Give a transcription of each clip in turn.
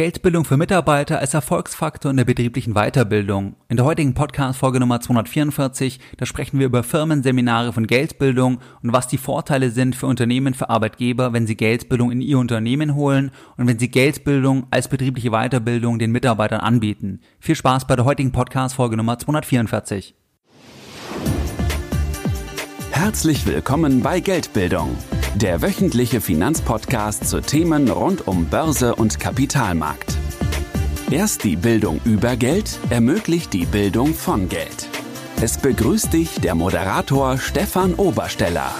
Geldbildung für Mitarbeiter als Erfolgsfaktor in der betrieblichen Weiterbildung. In der heutigen Podcast-Folge Nummer 244, da sprechen wir über Firmenseminare von Geldbildung und was die Vorteile sind für Unternehmen, für Arbeitgeber, wenn sie Geldbildung in ihr Unternehmen holen und wenn sie Geldbildung als betriebliche Weiterbildung den Mitarbeitern anbieten. Viel Spaß bei der heutigen Podcast-Folge Nummer 244. Herzlich willkommen bei Geldbildung der wöchentliche Finanzpodcast zu Themen rund um Börse und Kapitalmarkt. Erst die Bildung über Geld ermöglicht die Bildung von Geld. Es begrüßt dich der Moderator Stefan Obersteller.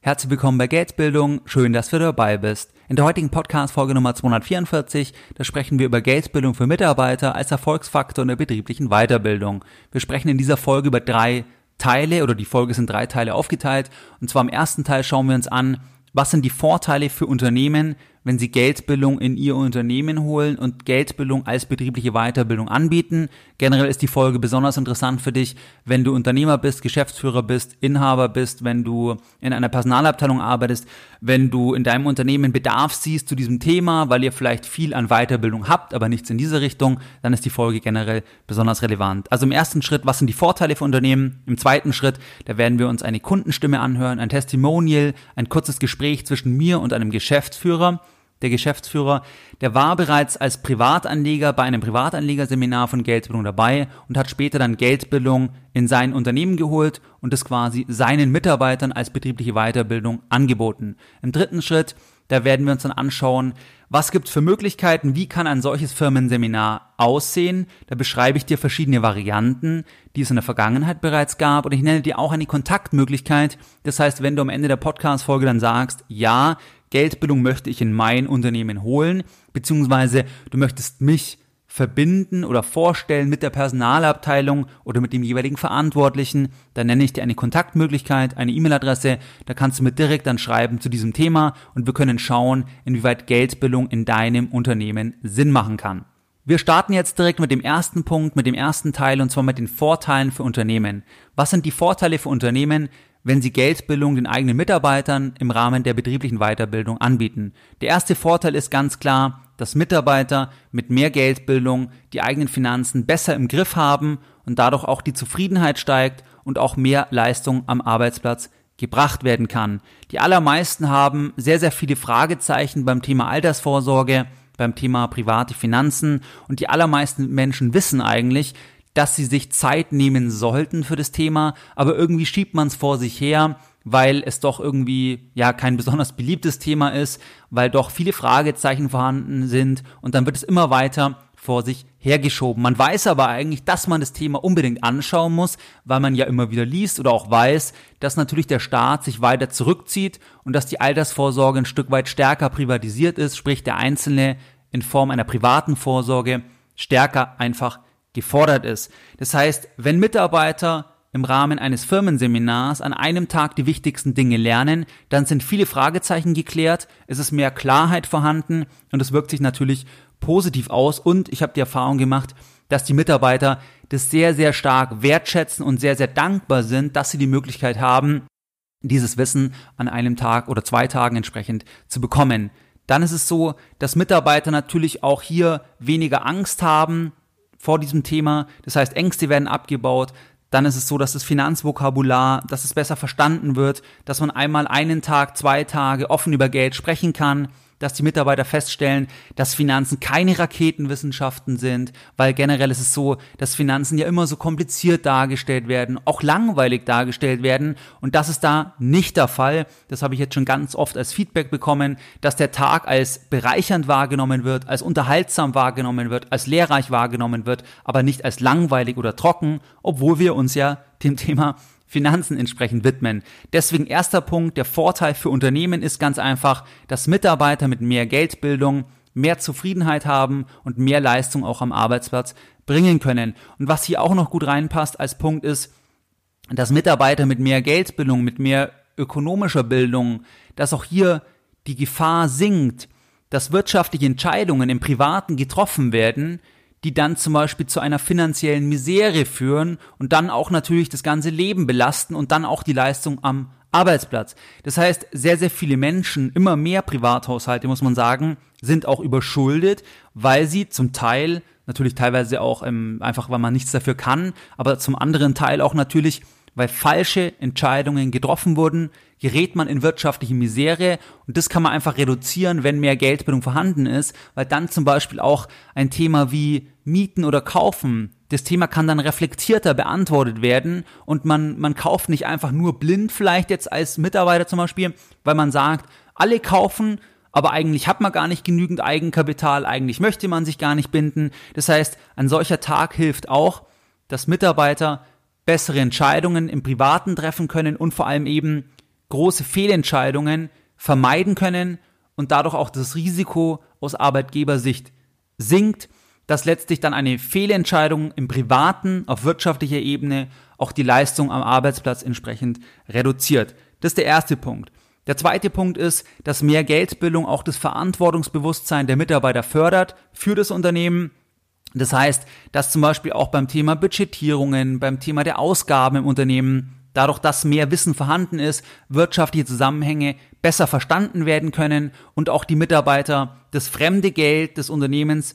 Herzlich willkommen bei Geldbildung. Schön, dass du dabei bist. In der heutigen Podcast-Folge Nummer 244, da sprechen wir über Geldbildung für Mitarbeiter als Erfolgsfaktor in der betrieblichen Weiterbildung. Wir sprechen in dieser Folge über drei Teile oder die Folge sind drei Teile aufgeteilt. Und zwar im ersten Teil schauen wir uns an, was sind die Vorteile für Unternehmen, wenn sie Geldbildung in ihr Unternehmen holen und Geldbildung als betriebliche Weiterbildung anbieten. Generell ist die Folge besonders interessant für dich, wenn du Unternehmer bist, Geschäftsführer bist, Inhaber bist, wenn du in einer Personalabteilung arbeitest, wenn du in deinem Unternehmen Bedarf siehst zu diesem Thema, weil ihr vielleicht viel an Weiterbildung habt, aber nichts in diese Richtung, dann ist die Folge generell besonders relevant. Also im ersten Schritt, was sind die Vorteile für Unternehmen? Im zweiten Schritt, da werden wir uns eine Kundenstimme anhören, ein Testimonial, ein kurzes Gespräch zwischen mir und einem Geschäftsführer der Geschäftsführer, der war bereits als Privatanleger bei einem Privatanlegerseminar von Geldbildung dabei und hat später dann Geldbildung in sein Unternehmen geholt und es quasi seinen Mitarbeitern als betriebliche Weiterbildung angeboten. Im dritten Schritt, da werden wir uns dann anschauen, was gibt es für Möglichkeiten, wie kann ein solches Firmenseminar aussehen. Da beschreibe ich dir verschiedene Varianten, die es in der Vergangenheit bereits gab und ich nenne dir auch eine Kontaktmöglichkeit. Das heißt, wenn du am Ende der Podcast-Folge dann sagst, ja, Geldbildung möchte ich in mein Unternehmen holen, beziehungsweise du möchtest mich verbinden oder vorstellen mit der Personalabteilung oder mit dem jeweiligen Verantwortlichen, dann nenne ich dir eine Kontaktmöglichkeit, eine E-Mail-Adresse, da kannst du mir direkt dann schreiben zu diesem Thema und wir können schauen, inwieweit Geldbildung in deinem Unternehmen Sinn machen kann. Wir starten jetzt direkt mit dem ersten Punkt, mit dem ersten Teil und zwar mit den Vorteilen für Unternehmen. Was sind die Vorteile für Unternehmen, wenn sie Geldbildung den eigenen Mitarbeitern im Rahmen der betrieblichen Weiterbildung anbieten. Der erste Vorteil ist ganz klar, dass Mitarbeiter mit mehr Geldbildung die eigenen Finanzen besser im Griff haben und dadurch auch die Zufriedenheit steigt und auch mehr Leistung am Arbeitsplatz gebracht werden kann. Die allermeisten haben sehr, sehr viele Fragezeichen beim Thema Altersvorsorge, beim Thema private Finanzen und die allermeisten Menschen wissen eigentlich, dass sie sich Zeit nehmen sollten für das Thema, aber irgendwie schiebt man es vor sich her, weil es doch irgendwie ja kein besonders beliebtes Thema ist, weil doch viele Fragezeichen vorhanden sind und dann wird es immer weiter vor sich hergeschoben. Man weiß aber eigentlich, dass man das Thema unbedingt anschauen muss, weil man ja immer wieder liest oder auch weiß, dass natürlich der Staat sich weiter zurückzieht und dass die Altersvorsorge ein Stück weit stärker privatisiert ist, sprich der Einzelne in Form einer privaten Vorsorge stärker einfach gefordert ist. Das heißt, wenn Mitarbeiter im Rahmen eines Firmenseminars an einem Tag die wichtigsten Dinge lernen, dann sind viele Fragezeichen geklärt, es ist mehr Klarheit vorhanden und es wirkt sich natürlich positiv aus und ich habe die Erfahrung gemacht, dass die Mitarbeiter das sehr, sehr stark wertschätzen und sehr, sehr dankbar sind, dass sie die Möglichkeit haben, dieses Wissen an einem Tag oder zwei Tagen entsprechend zu bekommen. Dann ist es so, dass Mitarbeiter natürlich auch hier weniger Angst haben, vor diesem Thema. Das heißt, Ängste werden abgebaut. Dann ist es so, dass das Finanzvokabular, dass es besser verstanden wird, dass man einmal einen Tag, zwei Tage offen über Geld sprechen kann, dass die Mitarbeiter feststellen, dass Finanzen keine Raketenwissenschaften sind, weil generell ist es so, dass Finanzen ja immer so kompliziert dargestellt werden, auch langweilig dargestellt werden und das ist da nicht der Fall. Das habe ich jetzt schon ganz oft als Feedback bekommen, dass der Tag als bereichernd wahrgenommen wird, als unterhaltsam wahrgenommen wird, als lehrreich wahrgenommen wird, aber nicht als langweilig oder trocken, obwohl wir uns ja dem Thema Finanzen entsprechend widmen. Deswegen erster Punkt, der Vorteil für Unternehmen ist ganz einfach, dass Mitarbeiter mit mehr Geldbildung mehr Zufriedenheit haben und mehr Leistung auch am Arbeitsplatz bringen können. Und was hier auch noch gut reinpasst als Punkt ist, dass Mitarbeiter mit mehr Geldbildung, mit mehr ökonomischer Bildung, dass auch hier die Gefahr sinkt, dass wirtschaftliche Entscheidungen im Privaten getroffen werden, die dann zum Beispiel zu einer finanziellen Misere führen und dann auch natürlich das ganze Leben belasten und dann auch die Leistung am Arbeitsplatz. Das heißt, sehr, sehr viele Menschen, immer mehr Privathaushalte, muss man sagen, sind auch überschuldet, weil sie zum Teil, natürlich teilweise auch ähm, einfach, weil man nichts dafür kann, aber zum anderen Teil auch natürlich, weil falsche Entscheidungen getroffen wurden, gerät man in wirtschaftliche Misere und das kann man einfach reduzieren, wenn mehr Geldbildung vorhanden ist, weil dann zum Beispiel auch ein Thema wie Mieten oder Kaufen, das Thema kann dann reflektierter beantwortet werden und man, man kauft nicht einfach nur blind vielleicht jetzt als Mitarbeiter zum Beispiel, weil man sagt, alle kaufen, aber eigentlich hat man gar nicht genügend Eigenkapital, eigentlich möchte man sich gar nicht binden. Das heißt, ein solcher Tag hilft auch, dass Mitarbeiter bessere Entscheidungen im Privaten treffen können und vor allem eben große Fehlentscheidungen vermeiden können und dadurch auch das Risiko aus Arbeitgebersicht sinkt, dass letztlich dann eine Fehlentscheidung im Privaten auf wirtschaftlicher Ebene auch die Leistung am Arbeitsplatz entsprechend reduziert. Das ist der erste Punkt. Der zweite Punkt ist, dass mehr Geldbildung auch das Verantwortungsbewusstsein der Mitarbeiter fördert für das Unternehmen. Das heißt, dass zum Beispiel auch beim Thema Budgetierungen, beim Thema der Ausgaben im Unternehmen, dadurch, dass mehr Wissen vorhanden ist, wirtschaftliche Zusammenhänge besser verstanden werden können und auch die Mitarbeiter das fremde Geld des Unternehmens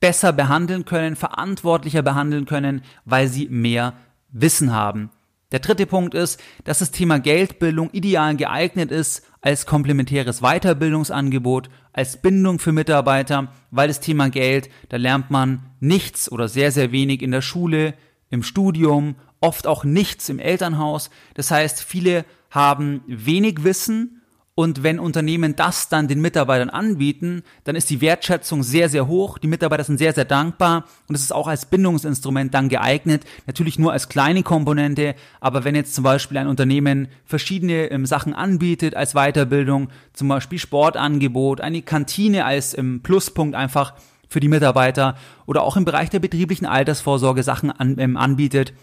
besser behandeln können, verantwortlicher behandeln können, weil sie mehr Wissen haben. Der dritte Punkt ist, dass das Thema Geldbildung ideal geeignet ist als komplementäres Weiterbildungsangebot, als Bindung für Mitarbeiter, weil das Thema Geld, da lernt man nichts oder sehr, sehr wenig in der Schule, im Studium, oft auch nichts im Elternhaus. Das heißt, viele haben wenig Wissen und wenn Unternehmen das dann den Mitarbeitern anbieten, dann ist die Wertschätzung sehr, sehr hoch. Die Mitarbeiter sind sehr, sehr dankbar und es ist auch als Bindungsinstrument dann geeignet. Natürlich nur als kleine Komponente, aber wenn jetzt zum Beispiel ein Unternehmen verschiedene ähm, Sachen anbietet als Weiterbildung, zum Beispiel Sportangebot, eine Kantine als ähm, Pluspunkt einfach für die Mitarbeiter oder auch im Bereich der betrieblichen Altersvorsorge Sachen an, ähm, anbietet,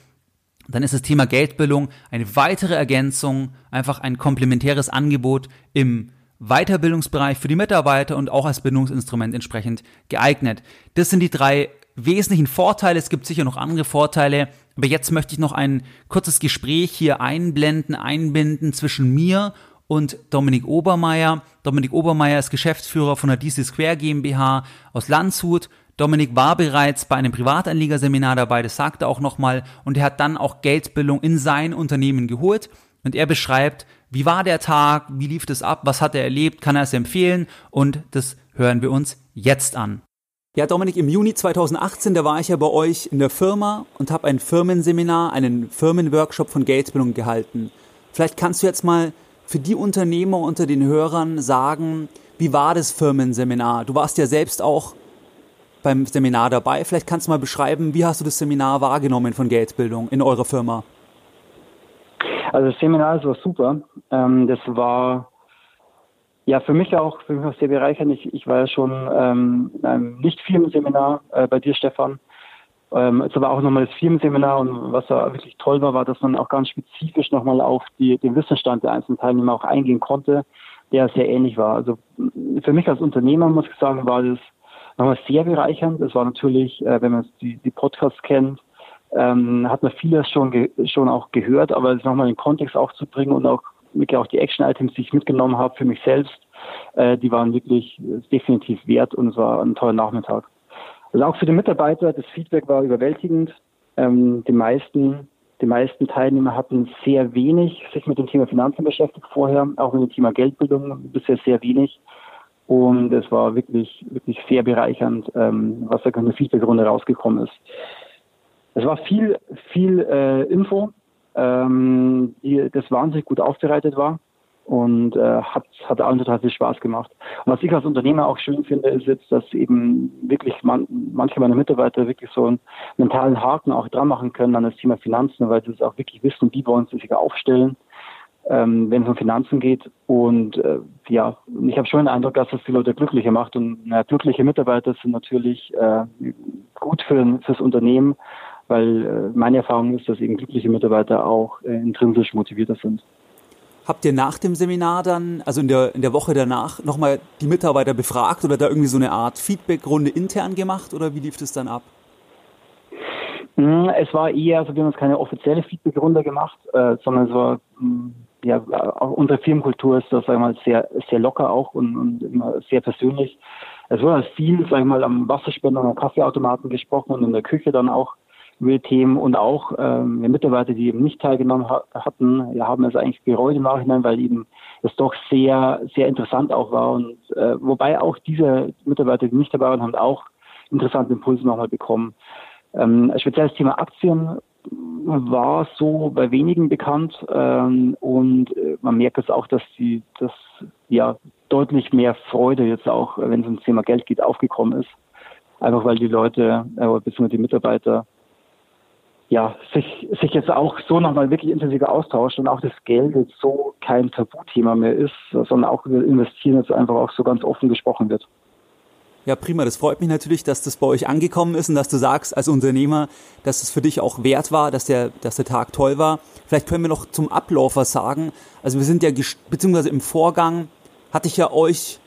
dann ist das Thema Geldbildung eine weitere Ergänzung, einfach ein komplementäres Angebot im Weiterbildungsbereich für die Mitarbeiter und auch als Bindungsinstrument entsprechend geeignet. Das sind die drei wesentlichen Vorteile. Es gibt sicher noch andere Vorteile, aber jetzt möchte ich noch ein kurzes Gespräch hier einblenden, einbinden zwischen mir und Dominik Obermeier. Dominik Obermeier ist Geschäftsführer von der DC Square GmbH aus Landshut. Dominik war bereits bei einem Privatanlegerseminar dabei, das sagte auch nochmal, und er hat dann auch Geldbildung in sein Unternehmen geholt. Und er beschreibt, wie war der Tag, wie lief das ab, was hat er erlebt, kann er es empfehlen und das hören wir uns jetzt an. Ja, Dominik, im Juni 2018, da war ich ja bei euch in der Firma und habe ein Firmenseminar, einen Firmenworkshop von Geldbildung gehalten. Vielleicht kannst du jetzt mal für die Unternehmer unter den Hörern sagen, wie war das Firmenseminar? Du warst ja selbst auch beim Seminar dabei. Vielleicht kannst du mal beschreiben, wie hast du das Seminar wahrgenommen von Geldbildung in eurer Firma? Also das Seminar das war super. Ähm, das war ja für mich auch für mich auch sehr bereichernd. Ich, ich war ja schon ähm, in einem nicht Firmenseminar äh, bei dir, Stefan. Ähm, es war auch nochmal das Firmenseminar und was da wirklich toll war, war, dass man auch ganz spezifisch nochmal auf die, den Wissensstand der einzelnen Teilnehmer auch eingehen konnte, der sehr ähnlich war. Also für mich als Unternehmer muss ich sagen, war das nochmal sehr bereichernd. Es war natürlich, äh, wenn man die, die Podcasts kennt, ähm, hat man vieles schon, schon auch gehört, aber es nochmal in den Kontext aufzubringen und auch wirklich auch die Action-Items, die ich mitgenommen habe für mich selbst, äh, die waren wirklich definitiv wert und es war ein toller Nachmittag. Also auch für die Mitarbeiter, das Feedback war überwältigend. Ähm, die meisten die meisten Teilnehmer hatten sehr wenig sich mit dem Thema Finanzen beschäftigt vorher, auch mit dem Thema Geldbildung bisher sehr wenig. Und es war wirklich, wirklich sehr bereichernd, ähm, was da in der Feedbackrunde rausgekommen ist. Es war viel, viel äh, Info, ähm, die, das wahnsinnig gut aufbereitet war und äh, hat, hat allen total viel Spaß gemacht. Und was ich als Unternehmer auch schön finde, ist jetzt, dass eben wirklich man, manche meiner Mitarbeiter wirklich so einen mentalen Haken auch dran machen können an das Thema Finanzen, weil sie es auch wirklich wissen, wie wollen sie sich aufstellen ähm, wenn es um Finanzen geht. Und äh, ja, ich habe schon den Eindruck, dass das die Leute glücklicher macht. Und na, glückliche Mitarbeiter sind natürlich äh, gut für fürs Unternehmen, weil äh, meine Erfahrung ist, dass eben glückliche Mitarbeiter auch äh, intrinsisch motivierter sind. Habt ihr nach dem Seminar dann, also in der, in der Woche danach, nochmal die Mitarbeiter befragt oder da irgendwie so eine Art Feedbackrunde intern gemacht oder wie lief das dann ab? Hm, es war eher, also wir haben uns keine offizielle Feedbackrunde gemacht, äh, sondern es war hm, ja, unsere Firmenkultur ist das einmal sehr, sehr locker auch und, und immer sehr persönlich. es wurde halt viel, sag ich mal, am Wasserspender und am Kaffeeautomaten gesprochen und in der Küche dann auch über Themen und auch ähm, die Mitarbeiter, die eben nicht teilgenommen ha hatten, ja, haben es eigentlich bereut im Nachhinein, weil eben das doch sehr, sehr interessant auch war und äh, wobei auch diese Mitarbeiter, die nicht dabei waren, haben auch interessante Impulse nochmal bekommen. Ähm, speziell das Thema Aktien war so bei wenigen bekannt ähm, und äh, man merkt es auch, dass die, dass ja deutlich mehr Freude jetzt auch, wenn es ums Thema Geld geht, aufgekommen ist. Einfach weil die Leute, äh, beziehungsweise die Mitarbeiter ja, sich, sich jetzt auch so nochmal wirklich intensiver austauscht und auch das Geld jetzt so kein Tabuthema mehr ist, sondern auch über Investieren jetzt einfach auch so ganz offen gesprochen wird. Ja, prima. Das freut mich natürlich, dass das bei euch angekommen ist und dass du sagst als Unternehmer, dass es für dich auch wert war, dass der, dass der Tag toll war. Vielleicht können wir noch zum Ablauf was sagen. Also wir sind ja, beziehungsweise im Vorgang hatte ich ja euch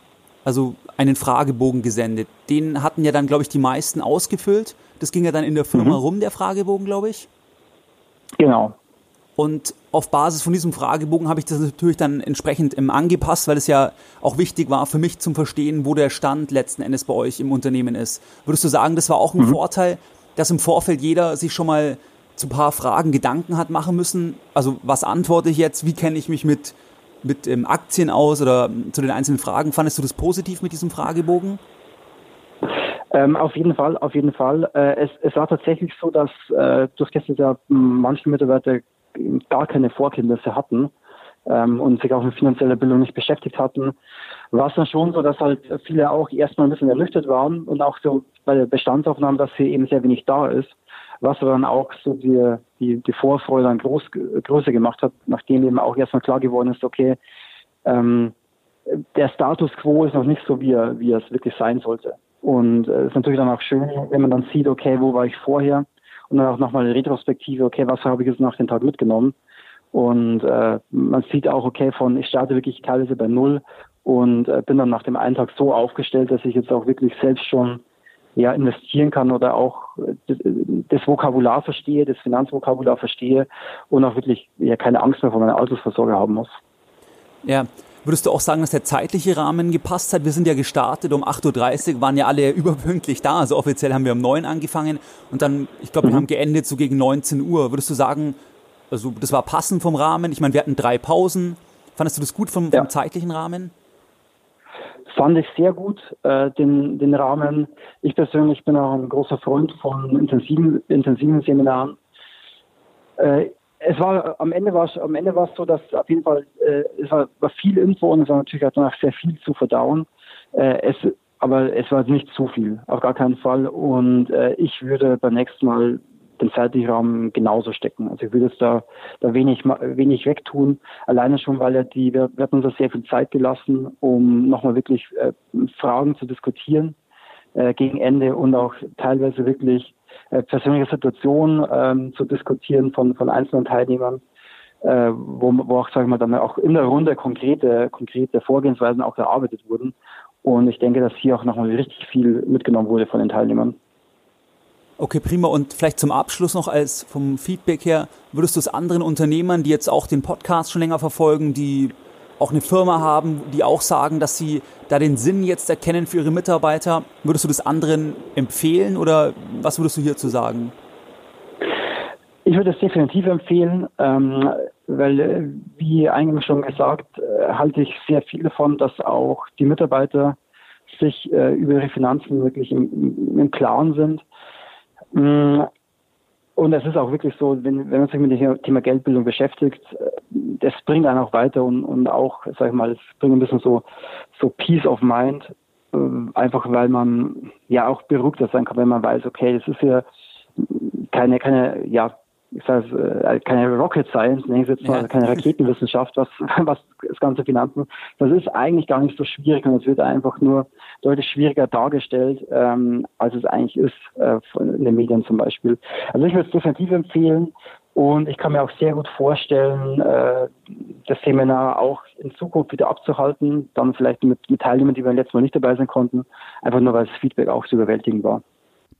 also einen Fragebogen gesendet. Den hatten ja dann, glaube ich, die meisten ausgefüllt. Das ging ja dann in der Firma mhm. rum, der Fragebogen, glaube ich. Genau. Und auf Basis von diesem Fragebogen habe ich das natürlich dann entsprechend im angepasst, weil es ja auch wichtig war für mich zum Verstehen, wo der Stand letzten Endes bei euch im Unternehmen ist. Würdest du sagen, das war auch ein mhm. Vorteil, dass im Vorfeld jeder sich schon mal zu ein paar Fragen Gedanken hat machen müssen? Also was antworte ich jetzt? Wie kenne ich mich mit, mit ähm, Aktien aus oder zu den einzelnen Fragen? Fandest du das positiv mit diesem Fragebogen? Ähm, auf jeden Fall, auf jeden Fall. Äh, es, es war tatsächlich so, dass äh, durch das ja manche Mitarbeiter gar keine Vorkenntnisse hatten ähm, und sich auch mit finanzieller Bildung nicht beschäftigt hatten, war es dann schon so, dass halt viele auch erstmal ein bisschen ernüchtert waren und auch so bei der Bestandsaufnahme, dass hier eben sehr wenig da ist, was dann auch so die, die, die Vorfreude dann groß, größer gemacht hat, nachdem eben auch erstmal klar geworden ist, okay, ähm, der Status quo ist noch nicht so, wie er, wie es wirklich sein sollte. Und es äh, ist natürlich dann auch schön, wenn man dann sieht, okay, wo war ich vorher? Und dann auch nochmal eine Retrospektive, okay, was habe ich jetzt nach dem Tag mitgenommen? Und äh, man sieht auch, okay, von ich starte wirklich teilweise bei null und äh, bin dann nach dem einen Tag so aufgestellt, dass ich jetzt auch wirklich selbst schon ja investieren kann oder auch das, das Vokabular verstehe, das Finanzvokabular verstehe und auch wirklich ja keine Angst mehr vor meiner Altersvorsorge haben muss. Ja, Würdest du auch sagen, dass der zeitliche Rahmen gepasst hat? Wir sind ja gestartet um 8.30 Uhr, waren ja alle überpünktlich da. Also offiziell haben wir um 9 Uhr angefangen und dann, ich glaube, wir mhm. haben geendet so gegen 19 Uhr. Würdest du sagen, also das war passend vom Rahmen? Ich meine, wir hatten drei Pausen. Fandest du das gut vom, vom zeitlichen Rahmen? Fand ich sehr gut, äh, den, den Rahmen. Ich persönlich bin auch ein großer Freund von intensiven, intensiven Seminaren. Äh, es war am Ende war es am Ende war es so, dass auf jeden Fall äh, es war, war viel Info und es war natürlich danach sehr viel zu verdauen. Äh, es aber es war nicht zu viel, auf gar keinen Fall. Und äh, ich würde beim nächsten Mal den zeitlichen Raum genauso stecken. Also ich würde jetzt da, da wenig, wenig wegtun. Alleine schon, weil ja die, wir, wir hatten uns da sehr viel Zeit gelassen, um nochmal wirklich äh, Fragen zu diskutieren äh, gegen Ende und auch teilweise wirklich äh, persönliche Situationen ähm, zu diskutieren von, von einzelnen Teilnehmern, äh, wo, wo auch, sagen wir dann auch in der Runde konkrete, konkrete Vorgehensweisen auch erarbeitet wurden. Und ich denke, dass hier auch nochmal richtig viel mitgenommen wurde von den Teilnehmern. Okay, prima. Und vielleicht zum Abschluss noch als vom Feedback her, würdest du es anderen Unternehmern, die jetzt auch den Podcast schon länger verfolgen, die auch eine Firma haben, die auch sagen, dass sie da den Sinn jetzt erkennen für ihre Mitarbeiter. Würdest du das anderen empfehlen oder was würdest du hierzu sagen? Ich würde es definitiv empfehlen, ähm, weil, äh, wie eingangs schon gesagt, äh, halte ich sehr viel davon, dass auch die Mitarbeiter sich äh, über ihre Finanzen wirklich im, Klaren sind. Mm, und es ist auch wirklich so, wenn, wenn man sich mit dem Thema Geldbildung beschäftigt, das bringt einen auch weiter und, und auch, sag ich mal, es bringt ein bisschen so, so Peace of Mind, äh, einfach weil man ja auch beruhigter sein kann, wenn man weiß, okay, das ist ja keine, keine, ja, ich sage äh, keine Rocket Science, nenne ich jetzt mal, ja. keine Raketenwissenschaft, was, was das ganze Finanzen, das ist eigentlich gar nicht so schwierig und es wird einfach nur deutlich schwieriger dargestellt, ähm, als es eigentlich ist äh, in den Medien zum Beispiel. Also ich würde es definitiv empfehlen und ich kann mir auch sehr gut vorstellen, äh, das Seminar auch in Zukunft wieder abzuhalten, dann vielleicht mit, Teilnehmern, die beim letzten Mal nicht dabei sein konnten, einfach nur weil das Feedback auch zu überwältigend war.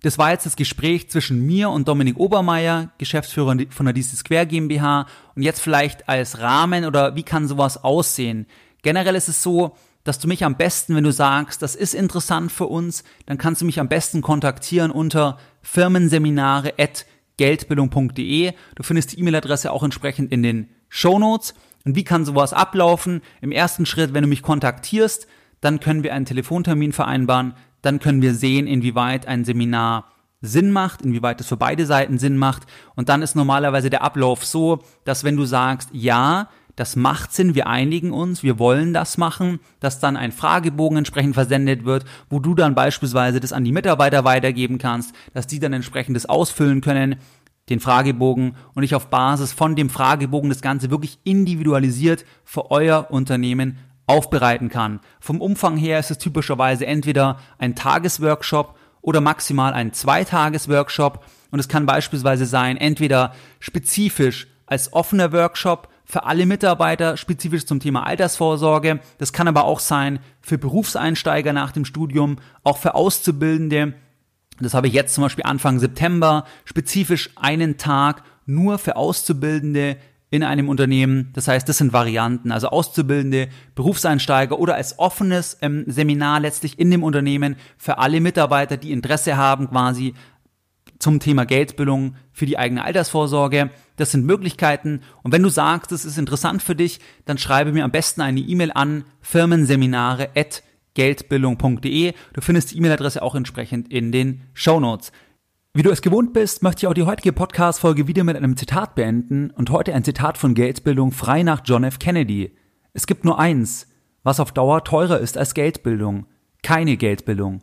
Das war jetzt das Gespräch zwischen mir und Dominik Obermeier, Geschäftsführer von der DC Square GmbH. Und jetzt vielleicht als Rahmen oder wie kann sowas aussehen? Generell ist es so, dass du mich am besten, wenn du sagst, das ist interessant für uns, dann kannst du mich am besten kontaktieren unter firmenseminare.geldbildung.de. Du findest die E-Mail-Adresse auch entsprechend in den Show Notes. Und wie kann sowas ablaufen? Im ersten Schritt, wenn du mich kontaktierst, dann können wir einen Telefontermin vereinbaren, dann können wir sehen, inwieweit ein Seminar Sinn macht, inwieweit es für beide Seiten Sinn macht. Und dann ist normalerweise der Ablauf so, dass wenn du sagst, ja, das macht Sinn, wir einigen uns, wir wollen das machen, dass dann ein Fragebogen entsprechend versendet wird, wo du dann beispielsweise das an die Mitarbeiter weitergeben kannst, dass die dann entsprechend das ausfüllen können, den Fragebogen und ich auf Basis von dem Fragebogen das Ganze wirklich individualisiert für euer Unternehmen aufbereiten kann. Vom Umfang her ist es typischerweise entweder ein Tagesworkshop oder maximal ein Zweitagesworkshop und es kann beispielsweise sein, entweder spezifisch als offener Workshop für alle Mitarbeiter, spezifisch zum Thema Altersvorsorge. Das kann aber auch sein für Berufseinsteiger nach dem Studium, auch für Auszubildende. Das habe ich jetzt zum Beispiel Anfang September, spezifisch einen Tag nur für Auszubildende in einem Unternehmen. Das heißt, das sind Varianten, also Auszubildende, Berufseinsteiger oder als offenes ähm, Seminar letztlich in dem Unternehmen für alle Mitarbeiter, die Interesse haben quasi zum Thema Geldbildung für die eigene Altersvorsorge. Das sind Möglichkeiten. Und wenn du sagst, es ist interessant für dich, dann schreibe mir am besten eine E-Mail an firmenseminare.geldbildung.de. Du findest die E-Mail-Adresse auch entsprechend in den Show Notes. Wie du es gewohnt bist, möchte ich auch die heutige Podcast-Folge wieder mit einem Zitat beenden und heute ein Zitat von Geldbildung frei nach John F. Kennedy. Es gibt nur eins, was auf Dauer teurer ist als Geldbildung. Keine Geldbildung.